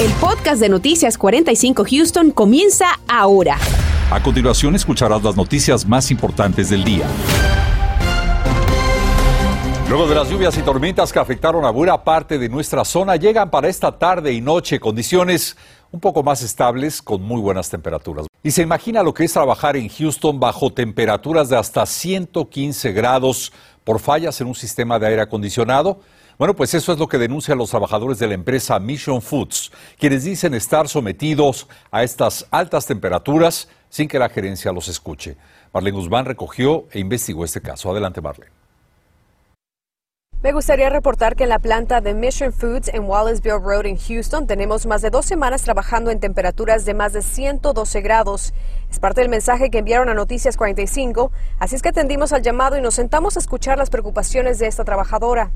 El podcast de Noticias 45 Houston comienza ahora. A continuación escucharás las noticias más importantes del día. Luego de las lluvias y tormentas que afectaron a buena parte de nuestra zona, llegan para esta tarde y noche condiciones un poco más estables con muy buenas temperaturas. Y se imagina lo que es trabajar en Houston bajo temperaturas de hasta 115 grados por fallas en un sistema de aire acondicionado. Bueno, pues eso es lo que denuncian los trabajadores de la empresa Mission Foods, quienes dicen estar sometidos a estas altas temperaturas sin que la gerencia los escuche. Marlene Guzmán recogió e investigó este caso. Adelante, Marlene. Me gustaría reportar que en la planta de Mission Foods en Wallaceville Road en Houston tenemos más de dos semanas trabajando en temperaturas de más de 112 grados. Es parte del mensaje que enviaron a Noticias 45, así es que atendimos al llamado y nos sentamos a escuchar las preocupaciones de esta trabajadora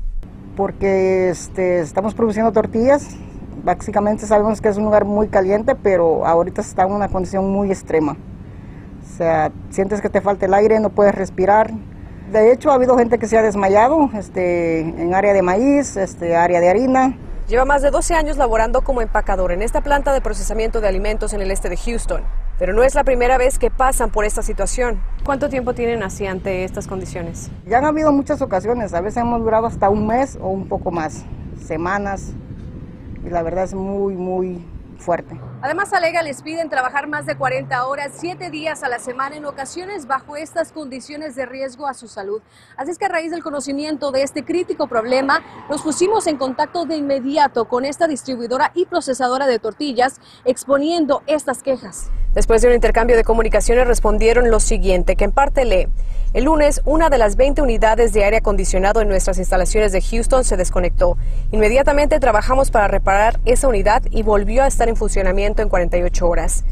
porque este, estamos produciendo tortillas. Básicamente sabemos que es un lugar muy caliente, pero ahorita está en una condición muy extrema. O sea, sientes que te falta el aire, no puedes respirar. De hecho, ha habido gente que se ha desmayado este, en área de maíz, este, área de harina. Lleva más de 12 años laborando como empacador en esta planta de procesamiento de alimentos en el este de Houston. Pero no es la primera vez que pasan por esta situación. ¿Cuánto tiempo tienen así ante estas condiciones? Ya han habido muchas ocasiones, a veces hemos durado hasta un mes o un poco más, semanas, y la verdad es muy, muy fuerte. Además, alega les piden trabajar más de 40 horas, 7 días a la semana, en ocasiones bajo estas condiciones de riesgo a su salud. Así es que a raíz del conocimiento de este crítico problema, nos pusimos en contacto de inmediato con esta distribuidora y procesadora de tortillas, exponiendo estas quejas. Después de un intercambio de comunicaciones respondieron lo siguiente, que en parte lee. El lunes, una de las 20 unidades de aire acondicionado en nuestras instalaciones de Houston se desconectó. Inmediatamente trabajamos para reparar esa unidad y volvió a estar en funcionamiento en 48 horas.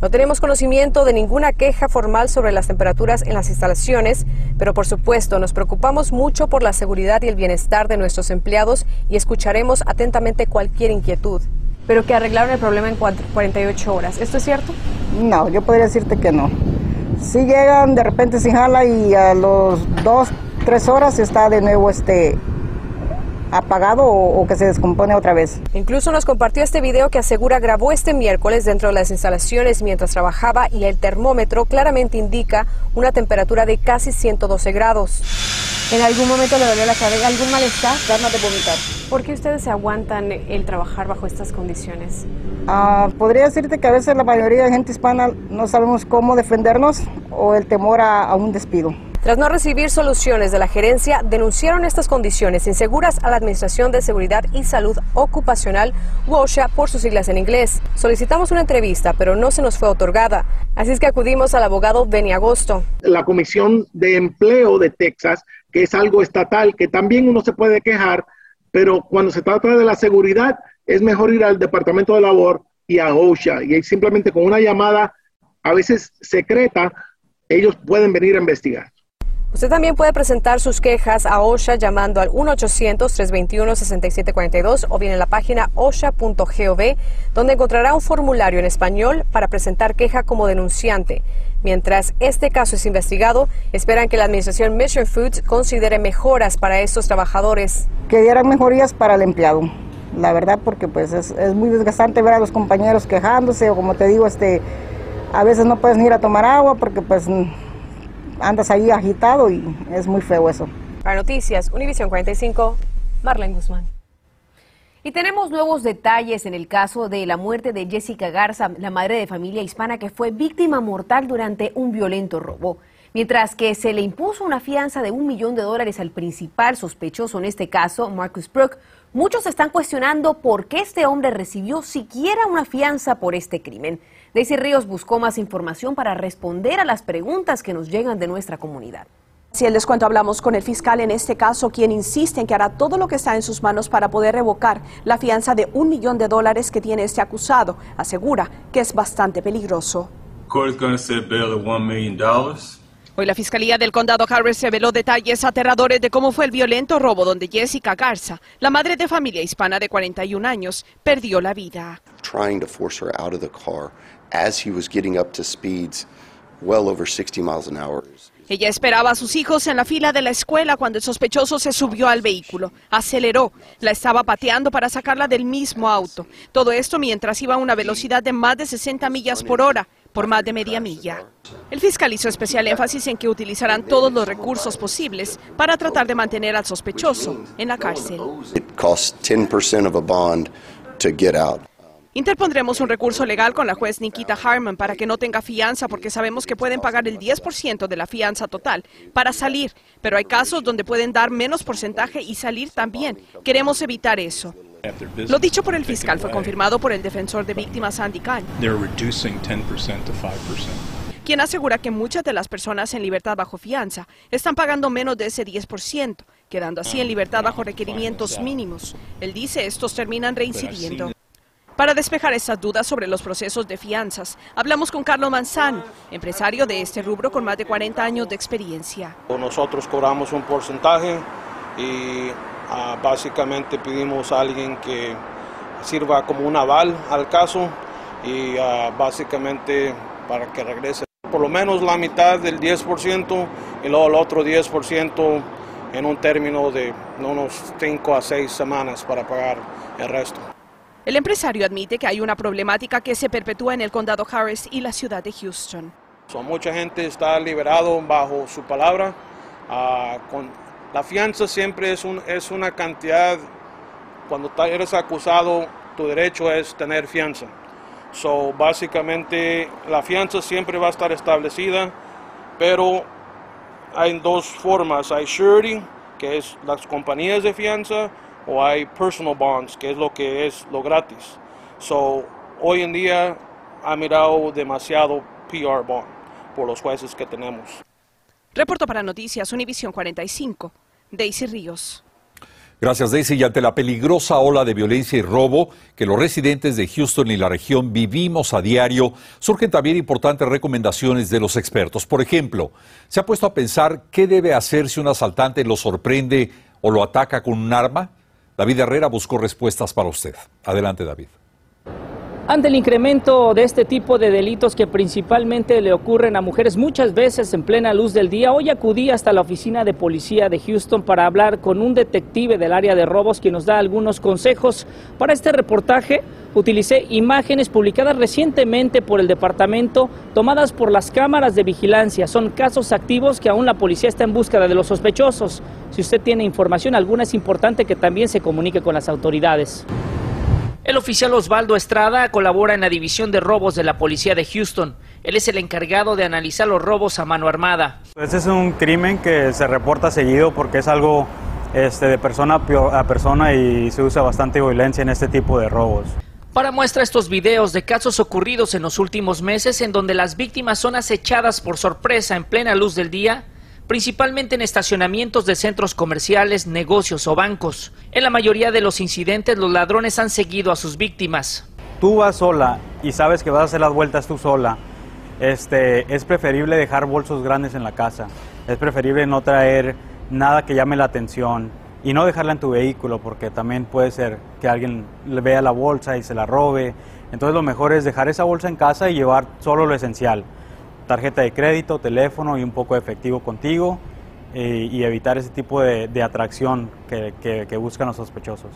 No tenemos conocimiento de ninguna queja formal sobre las temperaturas en las instalaciones, pero por supuesto nos preocupamos mucho por la seguridad y el bienestar de nuestros empleados y escucharemos atentamente cualquier inquietud. Pero que arreglaron el problema en 48 horas. ¿Esto es cierto? No, yo podría decirte que no. Si llegan, de repente se jala y a los dos, tres horas está de nuevo este apagado o, que se descompone otra vez. Incluso nos compartió este video que asegura grabó este miércoles dentro de las instalaciones mientras trabajaba y el termómetro claramente indica una temperatura de casi 112 grados. ¿En algún momento le dolió la cabeza? ¿Algún malestar? Ganas de vomitar. ¿Por qué ustedes se aguantan el trabajar bajo estas condiciones? Ah, podría decirte que a veces la mayoría de gente hispana no sabemos cómo defendernos o el temor a, un despido. Tras no recibir soluciones de la gerencia, denunciaron estas condiciones inseguras a la Administración de Seguridad y Salud Ocupacional, WOSHA por sus siglas en inglés. Solicitamos una entrevista, pero no se nos fue otorgada. Así es que acudimos al abogado Benny Agosto. La Comisión de Empleo de Texas, que es algo estatal, que también uno se puede quejar, pero cuando se trata de la seguridad, es mejor ir al Departamento de Labor y a OSHA. Y simplemente con una llamada, a veces secreta, ellos pueden venir a investigar. Usted también puede presentar sus quejas a OSHA llamando al 1-800-321-6742 o bien en la página osha.gov, donde encontrará un formulario en español para presentar queja como denunciante. Mientras este caso es investigado, esperan que la administración Mission Foods considere mejoras para estos trabajadores. Que dieran mejorías para el empleado la verdad, porque pues es, muy desgastante ver a los compañeros quejándose o como te digo, este, a veces no puedes ni ir a tomar agua porque pues andas ahí agitado y es muy feo eso. Para Noticias, Univisión 45, Marlene Guzmán. Y tenemos nuevos detalles en el caso de la muerte de Jessica Garza, la madre de familia hispana que fue víctima mortal durante un violento robo. Mientras que se le impuso una fianza de un millón de dólares al principal sospechoso en este caso, Marcus Brook, muchos están cuestionando por qué este hombre recibió siquiera una fianza por este crimen. Daisy Ríos buscó más información para responder a las preguntas que nos llegan de nuestra comunidad. Si el descuento hablamos con el fiscal en este caso, quien insiste en que hará todo lo que está en sus manos para poder revocar la fianza de un millón de dólares que tiene este acusado. Asegura que es bastante peligroso. Hoy la Fiscalía del Condado Harris reveló detalles aterradores de cómo fue el violento robo donde Jessica Garza, la madre de familia hispana de 41 años, perdió la vida. Trying to force her out of the car as he was getting up to speeds well over 60 miles an hour. Ella esperaba a sus hijos en la fila de la escuela cuando el sospechoso se subió al vehículo. Aceleró. La estaba pateando para sacarla del mismo auto. Todo esto mientras iba a una velocidad de más de 60 millas por hora por más de media milla. El fiscal hizo especial énfasis en que utilizarán todos los recursos posibles para tratar de mantener al sospechoso en la cárcel. Interpondremos un recurso legal con la juez Nikita Harman para que no tenga fianza porque sabemos que pueden pagar el 10% de la fianza total para salir, pero hay casos donde pueden dar menos porcentaje y salir también. Queremos evitar eso. Lo dicho por el fiscal fue confirmado por el defensor de víctimas Andy Kahn, quien asegura que muchas de las personas en libertad bajo fianza están pagando menos de ese 10%, quedando así en libertad bajo requerimientos mínimos. Él dice estos terminan reincidiendo. Para despejar estas dudas sobre los procesos de fianzas, hablamos con Carlos Manzano, empresario de este rubro con más de 40 años de experiencia. Nosotros cobramos un porcentaje y ah, básicamente pedimos a alguien que sirva como un aval al caso y ah, básicamente para que regrese por lo menos la mitad del 10% y luego el otro 10% en un término de unos 5 a 6 semanas para pagar el resto. El empresario admite que hay una problemática que se perpetúa en el condado Harris y la ciudad de Houston. mucha gente está liberado bajo su palabra. Ah, la fianza siempre es, es una cantidad, cuando eres acusado, tu derecho es tener fianza. So, básicamente la fianza siempre va a estar establecida, pero hay dos formas. Hay surety, que es las compañías de fianza, o hay personal bonds, que es lo que es lo gratis. So, hoy en día ha mirado demasiado PR bond por los jueces que tenemos. Reporto para Noticias Univisión 45, Daisy Ríos. Gracias, Daisy. Y ante la peligrosa ola de violencia y robo que los residentes de Houston y la región vivimos a diario, surgen también importantes recomendaciones de los expertos. Por ejemplo, ¿se ha puesto a pensar qué debe hacer si un asaltante lo sorprende o lo ataca con un arma? David Herrera buscó respuestas para usted. Adelante, David. Ante el incremento de este tipo de delitos que principalmente le ocurren a mujeres muchas veces en plena luz del día, hoy acudí hasta la oficina de policía de Houston para hablar con un detective del área de robos que nos da algunos consejos. Para este reportaje utilicé imágenes publicadas recientemente por el departamento, tomadas por las cámaras de vigilancia. Son casos activos que aún la policía está en búsqueda de los sospechosos. Si usted tiene información alguna, es importante que también se comunique con las autoridades. El oficial Osvaldo Estrada colabora en la división de robos de la policía de Houston. Él es el encargado de analizar los robos a mano armada. Este es un crimen que se reporta seguido porque es algo este, de persona a persona y se usa bastante violencia en este tipo de robos. Para muestra estos videos de casos ocurridos en los últimos meses en donde las víctimas son acechadas por sorpresa en plena luz del día principalmente en estacionamientos de centros comerciales, negocios o bancos. En la mayoría de los incidentes los ladrones han seguido a sus víctimas. Tú vas sola y sabes que vas a hacer las vueltas tú sola. Este, es preferible dejar bolsos grandes en la casa. Es preferible no traer nada que llame la atención y no dejarla en tu vehículo porque también puede ser que alguien le vea la bolsa y se la robe. Entonces lo mejor es dejar esa bolsa en casa y llevar solo lo esencial tarjeta de crédito, teléfono y un poco de efectivo contigo eh, y evitar ese tipo de, atracción que, que buscan los sospechosos.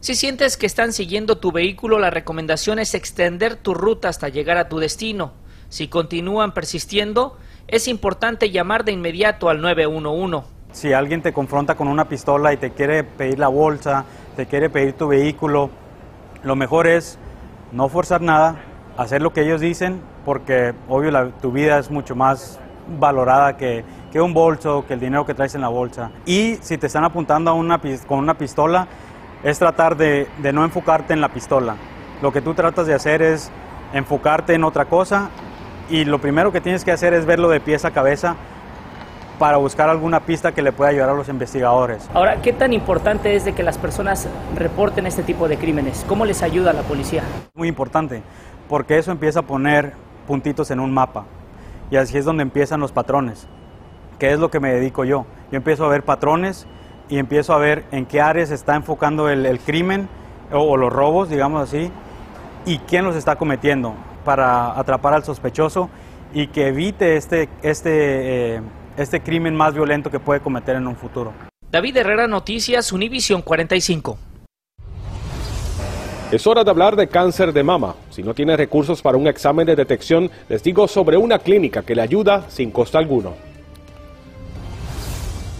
Si sientes que están siguiendo tu vehículo, la recomendación es extender tu ruta hasta llegar a tu destino. Si continúan persistiendo, es importante llamar de inmediato al 911. Si alguien te confronta con una pistola y te quiere pedir la bolsa, te quiere pedir tu vehículo, lo mejor es no forzar nada, hacer lo que ellos dicen porque obvio tu vida es mucho más valorada que, que, un bolso, que el dinero que traes en la bolsa. Y si te están apuntando a una, con una pistola, es tratar de, de no enfocarte en la pistola. Lo que tú tratas de hacer es enfocarte en otra cosa y lo primero que tienes que hacer es verlo de pies a cabeza para buscar alguna pista que le pueda ayudar a los investigadores. Ahora, ¿qué tan importante es de que las personas reporten este tipo de crímenes? ¿Cómo les ayuda a la policía? Muy importante, porque eso empieza a poner puntitos en un mapa. Y así es donde empiezan los patrones, que es lo que me dedico yo. Yo empiezo a ver patrones y empiezo a ver en qué áreas está enfocando el, crimen o, los robos, digamos así, y quién los está cometiendo para atrapar al sospechoso y que evite este, este, eh, este crimen más violento que puede cometer en un futuro. David Herrera Noticias, Univisión 45. Es hora de hablar de cáncer de mama. Si no tiene recursos para un examen de detección, les digo sobre una clínica que le ayuda sin costo alguno.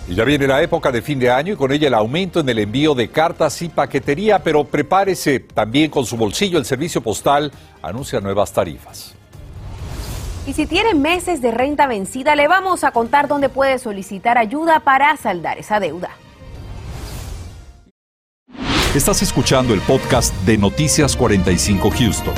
Y ya viene la época de fin de año y con ella el aumento en el envío de cartas y paquetería, pero prepárese también con su bolsillo. El servicio postal anuncia nuevas tarifas. Y si tiene meses de renta vencida, le vamos a contar dónde puede solicitar ayuda para saldar esa deuda. Estás escuchando el podcast de Noticias 45 Houston.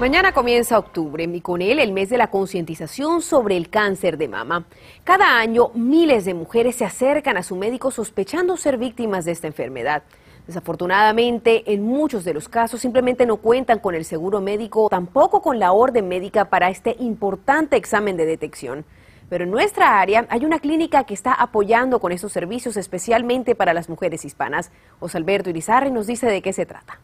Mañana comienza octubre y con él el mes de la concientización sobre el cáncer de mama. Cada año miles de mujeres se acercan a su médico sospechando ser víctimas de esta enfermedad. Desafortunadamente, en muchos de los casos simplemente no cuentan con el seguro médico, tampoco con la orden médica para este importante examen de detección. Pero en nuestra área hay una clínica que está apoyando con estos servicios especialmente para las mujeres hispanas. Osalberto Irizarri nos dice de qué se trata.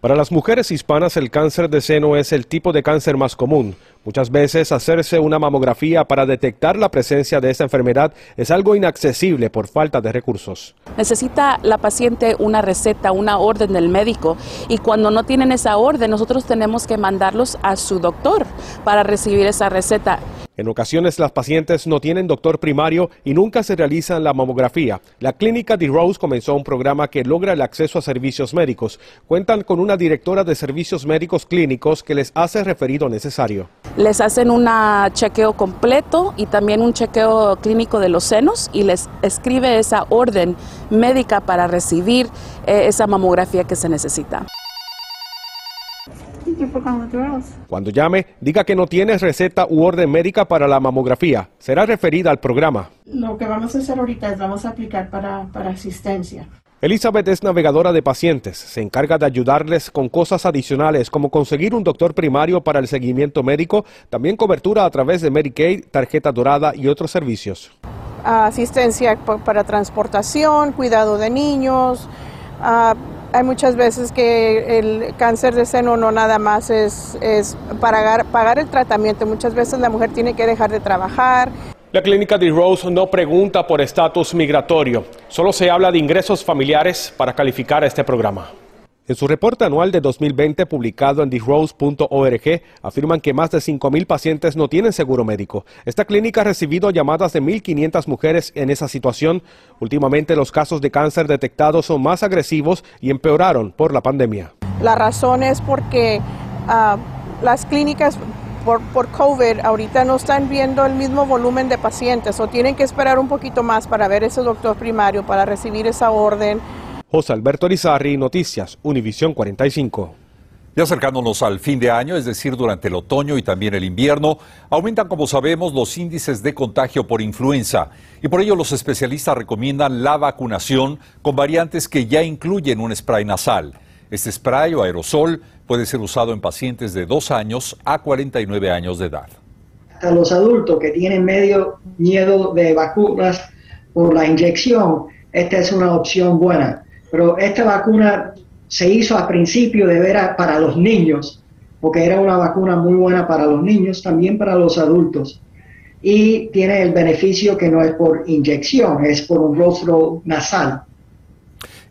Para las mujeres hispanas el cáncer de seno es el tipo de cáncer más común. Muchas veces hacerse una mamografía para detectar la presencia de esta enfermedad es algo inaccesible por falta de recursos. Necesita la paciente una receta, una orden del médico y cuando no tienen esa orden nosotros tenemos que mandarlos a su doctor para recibir esa receta. En ocasiones las pacientes no tienen doctor primario y nunca se realizan la mamografía. La clínica de Rose comenzó un programa que logra el acceso a servicios médicos. Cuentan con una directora de servicios médicos clínicos que les hace referido necesario. Les hacen un chequeo completo y también un chequeo clínico de los senos y les escribe esa orden médica para recibir eh, esa mamografía que se necesita. Cuando llame, diga que no tiene receta u orden médica para la mamografía. Será referida al programa. Lo que vamos a hacer ahorita es vamos a aplicar para, para asistencia. Elizabeth es navegadora de pacientes. Se encarga de ayudarles con cosas adicionales como conseguir un doctor primario para el seguimiento médico, también cobertura a través de Medicaid, tarjeta dorada y otros servicios. Asistencia para transportación, cuidado de niños, ah, hay muchas veces que el cáncer de seno no nada más es, pagar, pagar el tratamiento, muchas veces la mujer tiene que dejar de trabajar. La clínica de Rose no pregunta por estatus migratorio, solo se habla de ingresos familiares para calificar a este programa. En su reporte anual de 2020 publicado en therose.org, afirman que más de 5.000 pacientes no tienen seguro médico. Esta clínica ha recibido llamadas de 1.500 mujeres en esa situación. Últimamente los casos de cáncer detectados son más agresivos y empeoraron por la pandemia. La razón es porque ah, las clínicas por, por, COVID ahorita no están viendo el mismo volumen de pacientes o tienen que esperar un poquito más para ver ese doctor primario, para recibir esa orden. José Alberto Rizarri, Noticias, Univisión 45. Ya acercándonos al fin de año, es decir, durante el otoño y también el invierno, aumentan, como sabemos, los índices de contagio por influenza. Y por ello los especialistas recomiendan la vacunación con variantes que ya incluyen un spray nasal. Este spray o aerosol puede ser usado en pacientes de 2 años a 49 años de edad. A los adultos que tienen medio miedo de vacunas por la inyección, esta es una opción buena pero esta vacuna se hizo a principio de ver para los niños, porque era una vacuna muy buena para los niños, también para los adultos. Y tiene el beneficio que no es por inyección, es por un rostro nasal.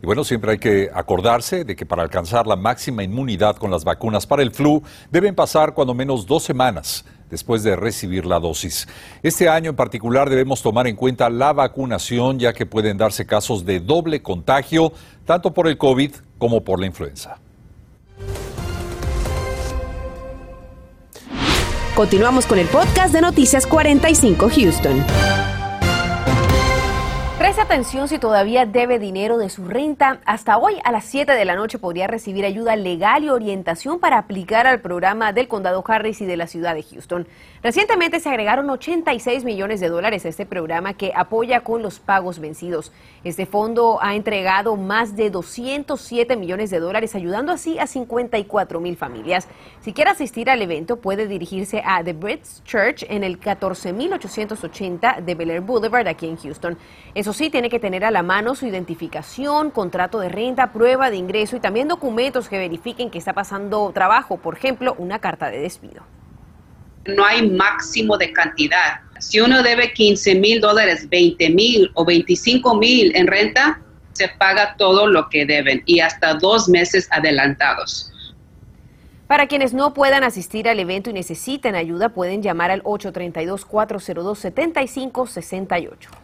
Y bueno, siempre hay que acordarse de que para alcanzar la máxima inmunidad con las vacunas para el flu deben pasar cuando menos dos semanas después de recibir la dosis. Este año en particular debemos tomar en cuenta la vacunación ya que pueden darse casos de doble contagio tanto por el COVID como por la influenza. Continuamos con el podcast de Noticias 45 Houston. Preste atención si todavía debe dinero de su renta. Hasta hoy a las 7 de la noche podría recibir ayuda legal y orientación para aplicar al programa del condado Harris y de la ciudad de Houston. Recientemente se agregaron 86 millones de dólares a este programa que apoya con los pagos vencidos. Este fondo ha entregado más de 207 millones de dólares, ayudando así a 54 mil familias. Si quiere asistir al evento, puede dirigirse a The Brits Church en el 14880 de Bel Air Boulevard aquí en Houston. Sí, tiene que tener a la mano su identificación, contrato de renta, prueba de ingreso y también documentos que verifiquen que está pasando trabajo, por ejemplo, una carta de despido. No hay máximo de cantidad. Si uno debe 15 mil dólares, 20 mil o 25 mil en renta, se paga todo lo que deben y hasta dos meses adelantados. Para quienes no puedan asistir al evento y necesiten ayuda, pueden llamar al 832-402-7568.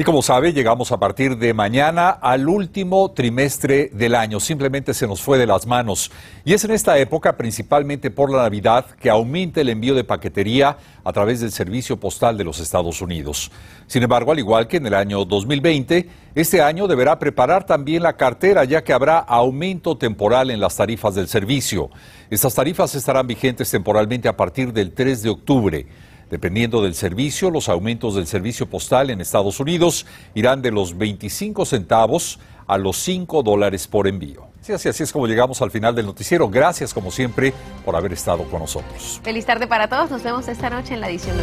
Y como sabe, llegamos a partir de mañana al último trimestre del año. Simplemente se nos fue de las manos. Y es en esta época, principalmente por la Navidad, que aumenta el envío de paquetería a través del Servicio Postal de los Estados Unidos. Sin embargo, al igual que en el año 2020, este año deberá preparar también la cartera, ya que habrá aumento temporal en las tarifas del servicio. Estas tarifas estarán vigentes temporalmente a partir del 3 de octubre. Dependiendo del servicio, los aumentos del servicio postal en Estados Unidos irán de los 25 centavos a los 5 dólares por envío. Sí, así, así es como llegamos al final del noticiero. Gracias, como siempre, por haber estado con nosotros. Feliz tarde para todos. Nos vemos esta noche en la edición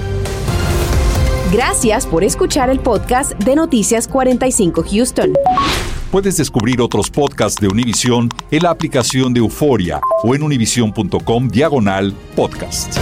Gracias por escuchar el podcast de Noticias 45 Houston. Puedes descubrir otros podcasts de Univision en la aplicación de Euforia o en univision.com diagonal podcast.